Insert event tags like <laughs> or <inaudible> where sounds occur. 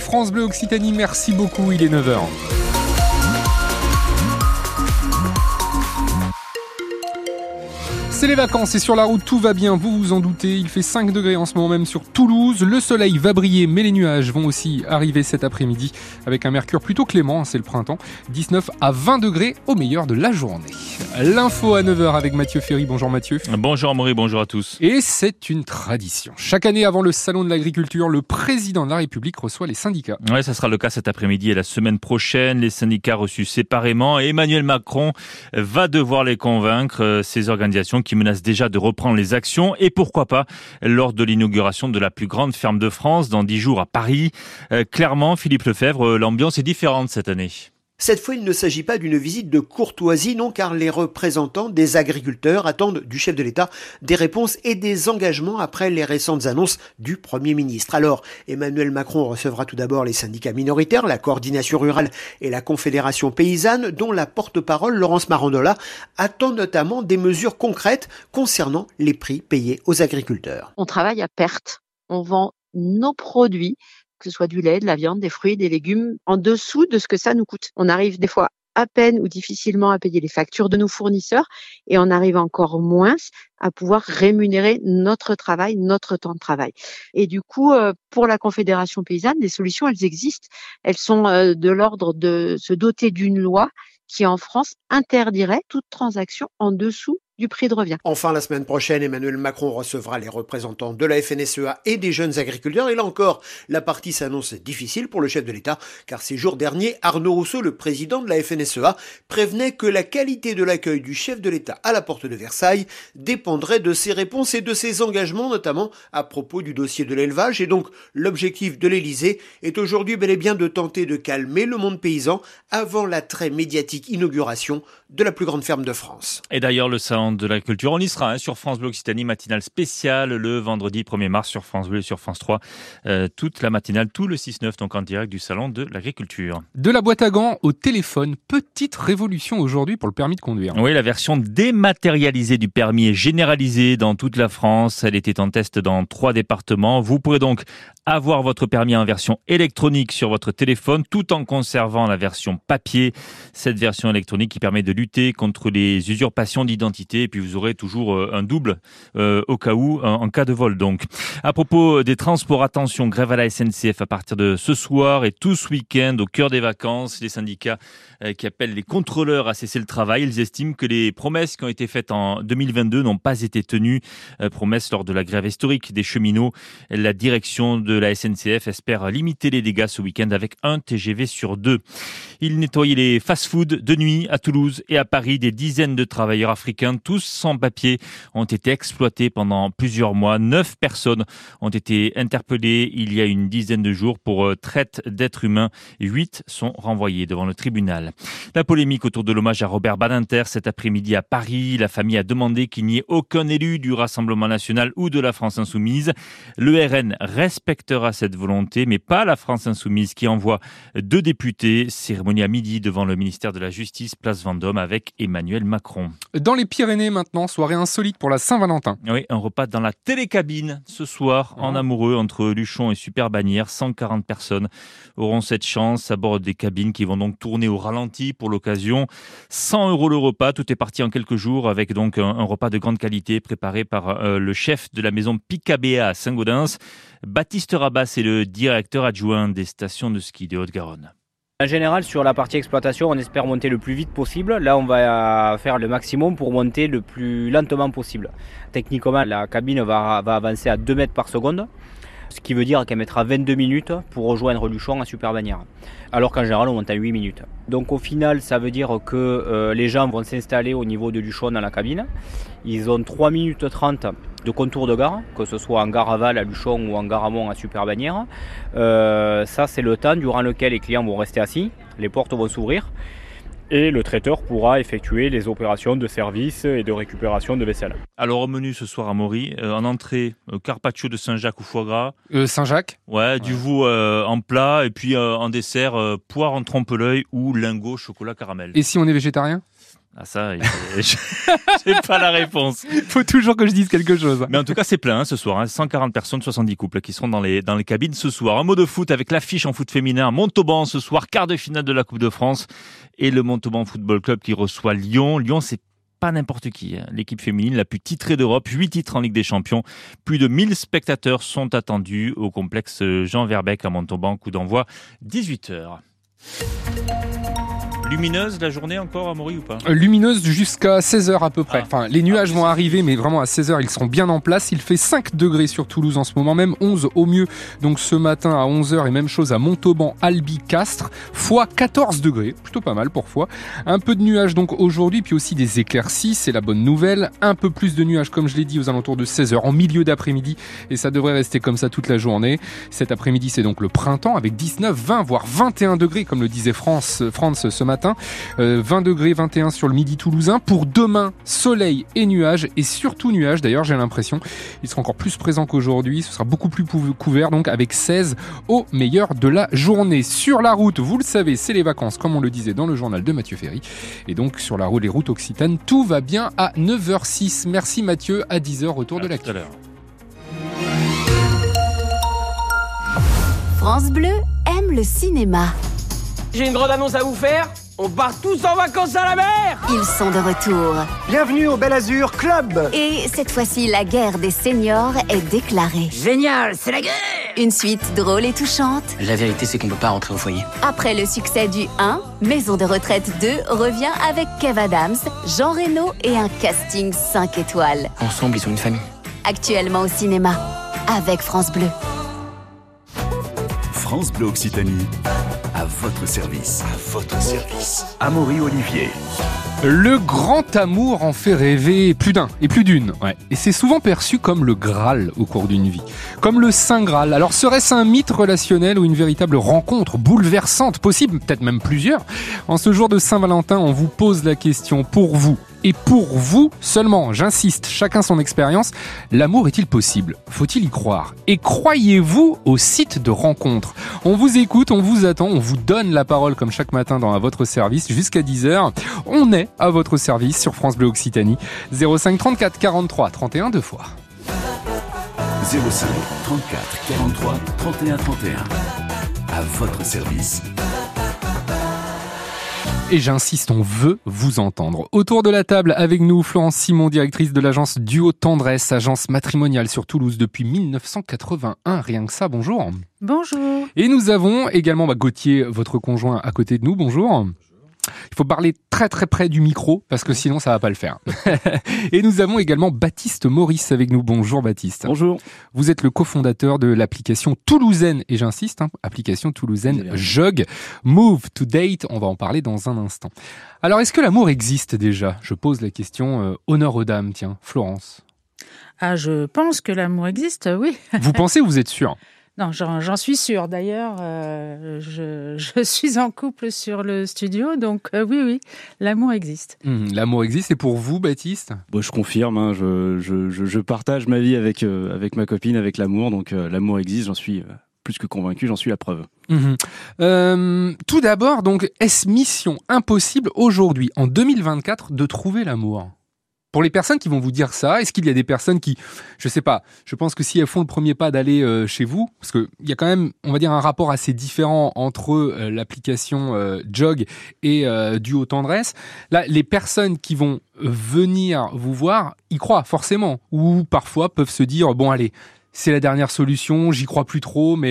France Bleu Occitanie, merci beaucoup, il est 9h. C'est les vacances et sur la route tout va bien, vous vous en doutez. Il fait 5 degrés en ce moment même sur Toulouse. Le soleil va briller mais les nuages vont aussi arriver cet après-midi avec un mercure plutôt clément, c'est le printemps. 19 à 20 degrés au meilleur de la journée. L'info à 9h avec Mathieu Ferry. Bonjour Mathieu. Bonjour Amaury, bonjour à tous. Et c'est une tradition. Chaque année avant le salon de l'agriculture, le président de la République reçoit les syndicats. Ouais, ça sera le cas cet après-midi et la semaine prochaine. Les syndicats reçus séparément. Emmanuel Macron va devoir les convaincre, euh, ces organisations qui menace déjà de reprendre les actions et pourquoi pas lors de l'inauguration de la plus grande ferme de France dans dix jours à Paris. Euh, clairement, Philippe Lefebvre, euh, l'ambiance est différente cette année. Cette fois, il ne s'agit pas d'une visite de courtoisie, non, car les représentants des agriculteurs attendent du chef de l'État des réponses et des engagements après les récentes annonces du Premier ministre. Alors, Emmanuel Macron recevra tout d'abord les syndicats minoritaires, la coordination rurale et la confédération paysanne, dont la porte-parole, Laurence Marandola, attend notamment des mesures concrètes concernant les prix payés aux agriculteurs. On travaille à perte. On vend nos produits que ce soit du lait, de la viande, des fruits, des légumes, en dessous de ce que ça nous coûte. On arrive des fois à peine ou difficilement à payer les factures de nos fournisseurs et on arrive encore moins à pouvoir rémunérer notre travail, notre temps de travail. Et du coup, euh, pour la Confédération paysanne, les solutions, elles existent. Elles sont euh, de l'ordre de se doter d'une loi qui, en France, interdirait toute transaction en dessous du prix de revient. Enfin, la semaine prochaine, Emmanuel Macron recevra les représentants de la FNSEA et des jeunes agriculteurs. Et là encore, la partie s'annonce difficile pour le chef de l'État, car ces jours derniers, Arnaud Rousseau, le président de la FNSEA, prévenait que la qualité de l'accueil du chef de l'État à la porte de Versailles dépendrait de ses réponses et de ses engagements, notamment à propos du dossier de l'élevage. Et donc, l'objectif de l'Élysée est aujourd'hui bel et bien de tenter de calmer le monde paysan avant la très médiatique inauguration de la plus grande ferme de France. Et d'ailleurs, le salon de la culture. On y sera hein, sur France Bleu Occitanie, matinale spéciale le vendredi 1er mars sur France Bleu et sur France 3. Euh, toute la matinale, tout le 6-9, donc en direct du salon de l'agriculture. De la boîte à gants au téléphone, petite révolution aujourd'hui pour le permis de conduire. Oui, la version dématérialisée du permis est généralisée dans toute la France. Elle était en test dans trois départements. Vous pourrez donc avoir votre permis en version électronique sur votre téléphone tout en conservant la version papier. Cette version électronique qui permet de lutter contre les usurpations d'identité et puis vous aurez toujours euh, un double euh, au cas où en, cas de vol donc. À propos des transports, attention, grève à la SNCF à partir de ce soir et tout ce week-end au cœur des vacances. Les syndicats euh, qui appellent les contrôleurs à cesser le travail. Ils estiment que les promesses qui ont été faites en 2022 n'ont pas été tenues. promesses lors de la grève historique des cheminots. La direction de la SNCF espère limiter les dégâts ce week-end avec un TGV sur deux. Ils nettoyaient les fast-foods de nuit à Toulouse et à Paris. Des dizaines de travailleurs africains, tous sans papier, ont été exploités pendant plusieurs mois. Neuf personnes ont été interpellées il y a une dizaine de jours pour euh, traite d'êtres humains. Huit sont renvoyés devant le tribunal. La polémique autour de l'hommage à Robert Badinter cet après-midi à Paris. La famille a demandé qu'il n'y ait aucun élu du Rassemblement national ou de la France insoumise. Le RN respectera cette volonté, mais pas la France insoumise qui envoie deux députés. Cérémonie à midi devant le ministère de la Justice, place Vendôme avec Emmanuel Macron. Dans les Pyrénées maintenant, soirée insolite pour la Saint-Valentin. Oui, un repas dans la télécabine ce soir en ah. amoureux entre Luchon et Super Bagnères. 140 personnes auront cette chance à bord des cabines qui vont donc tourner au ralenti pour l'occasion. 100 euros le repas, tout est parti en quelques jours avec donc un, repas de grande qualité préparé par euh, le chef de la maison Picabea à Saint-Gaudens. Baptiste Rabas est le directeur adjoint des stations de ski de Haute-Garonne. En général, sur la partie exploitation, on espère monter le plus vite possible. Là, on va faire le maximum pour monter le plus lentement possible. Techniquement, la cabine va, avancer à 2 mètres par seconde, ce qui veut dire qu'elle mettra 22 minutes pour rejoindre Luchon à Super Bannière. Alors qu'en général, on monte à 8 minutes. Donc au final, ça veut dire que euh, les gens vont s'installer au niveau de Luchon dans la cabine. Ils ont 3 minutes 30 de contour de gare, que ce soit en gare aval à Luchon ou en gare amont à Super Euh, ça, c'est le temps durant lequel les clients vont rester assis, les portes vont s'ouvrir et le traiteur pourra effectuer les opérations de service et de récupération de vaisselle. Alors au menu ce soir à Maury, euh, en entrée, euh, carpaccio de Saint-Jacques ou foie gras. Euh, Saint-Jacques ouais, du veau en plat et puis en dessert, poire en trompe-l'œil ou lingot chocolat caramel. Et si on est végétarien? Ah ça, <laughs> j'ai pas la réponse. Il faut toujours que je dise quelque chose. Mais en tout cas, c'est plein hein, ce soir. Hein. 140 personnes, 70 couples qui seront dans les, dans les cabines ce soir. Un mot de foot avec l'affiche en foot féminin. Montauban ce soir, quart de finale de la Coupe de France. Et le Montauban Football Club qui reçoit Lyon. Lyon, c'est pas n'importe qui. Hein. L'équipe féminine la plus titrée d'Europe, 8 titres en Ligue des Champions. Plus de 1000 spectateurs sont attendus au complexe Jean Verbeck à Montauban. Coup d'envoi 18h. Lumineuse la journée encore à Maury ou pas euh, Lumineuse jusqu'à 16h à peu près. Ah. Enfin, les nuages ah, vont arriver, mais vraiment à 16h, ils seront bien en place. Il fait 5 degrés sur Toulouse en ce moment, même 11 au mieux. Donc ce matin à 11h et même chose à Montauban, Albi, Castres, fois 14 degrés. Plutôt pas mal pour fois. Un peu de nuages donc aujourd'hui, puis aussi des éclaircies, c'est la bonne nouvelle. Un peu plus de nuages, comme je l'ai dit, aux alentours de 16h, en milieu d'après-midi. Et ça devrait rester comme ça toute la journée. Cet après-midi, c'est donc le printemps avec 19, 20, voire 21 degrés, comme le disait France, France ce matin. 20 euh, degrés 21 sur le midi toulousain. Pour demain, soleil et nuages, et surtout nuages d'ailleurs, j'ai l'impression. Il sera encore plus présent qu'aujourd'hui, ce sera beaucoup plus couvert, donc avec 16 au meilleur de la journée. Sur la route, vous le savez, c'est les vacances, comme on le disait dans le journal de Mathieu Ferry. Et donc sur la route, les routes occitanes, tout va bien à 9h06. Merci Mathieu, à 10h, retour de la France Bleu aime le cinéma. J'ai une grande annonce à vous faire. On part tous en vacances à la mer Ils sont de retour. Bienvenue au Bel Azur Club Et cette fois-ci, la guerre des seniors est déclarée. Génial, c'est la guerre Une suite drôle et touchante. La vérité, c'est qu'on peut pas rentrer au foyer. Après le succès du 1, Maison de retraite 2 revient avec Kev Adams, Jean Reno et un casting 5 étoiles. Ensemble, ils sont une famille. Actuellement au cinéma, avec France Bleu. France Bleu Occitanie à votre service. À votre service. Amaury Olivier. Le grand amour en fait rêver plus d'un et plus d'une. Ouais. Et c'est souvent perçu comme le Graal au cours d'une vie. Comme le Saint Graal. Alors serait-ce un mythe relationnel ou une véritable rencontre bouleversante, possible, peut-être même plusieurs En ce jour de Saint-Valentin, on vous pose la question pour vous et pour vous seulement, j'insiste, chacun son expérience, l'amour est-il possible? Faut-il y croire? Et croyez-vous au site de rencontre? On vous écoute, on vous attend, on vous donne la parole comme chaque matin dans à votre service jusqu'à 10h. On est à votre service sur France Bleu Occitanie. 05 34 43 31 deux fois. 05 34 43 31 31. À votre service. Et j'insiste, on veut vous entendre. Autour de la table avec nous, Florence Simon, directrice de l'agence Duo Tendresse, agence matrimoniale sur Toulouse depuis 1981. Rien que ça, bonjour. Bonjour. Et nous avons également bah, Gauthier, votre conjoint, à côté de nous. Bonjour. Il faut parler très très près du micro parce que sinon ça va pas le faire. <laughs> et nous avons également Baptiste Maurice avec nous. Bonjour Baptiste. Bonjour. Vous êtes le cofondateur de l'application toulousaine et j'insiste, hein, application toulousaine Jog Move to Date. On va en parler dans un instant. Alors est-ce que l'amour existe déjà? Je pose la question euh, honneur aux dames. Tiens, Florence. Ah, je pense que l'amour existe, oui. vous pensez ou vous êtes sûr? Non, j'en suis sûre. D'ailleurs, euh, je, <laughs> suis en couple sur le studio, donc euh, oui, oui, l'amour existe. Mmh, l'amour existe. Et pour vous, Baptiste? Bon, Je confirme. Hein, je, je, partage ma vie avec, euh, avec ma copine, avec l'amour. Donc l'amour existe. J'en suis plus que convaincu. J'en suis la preuve. Mmh. tout d'abord, donc, est-ce mission impossible aujourd'hui, en 2024, de trouver l'amour? Pour les personnes qui vont vous dire ça, est-ce qu'il y a des personnes qui, je sais pas, je pense que si elles font le premier pas d'aller euh, chez vous, parce qu'il y a quand même, on va dire, un rapport assez différent entre euh, l'application euh, Jog et Duo Tendresse. Là, les personnes qui vont venir vous voir, y croient forcément, ou parfois peuvent se dire, bon allez, c'est la dernière solution, j'y crois plus trop, mais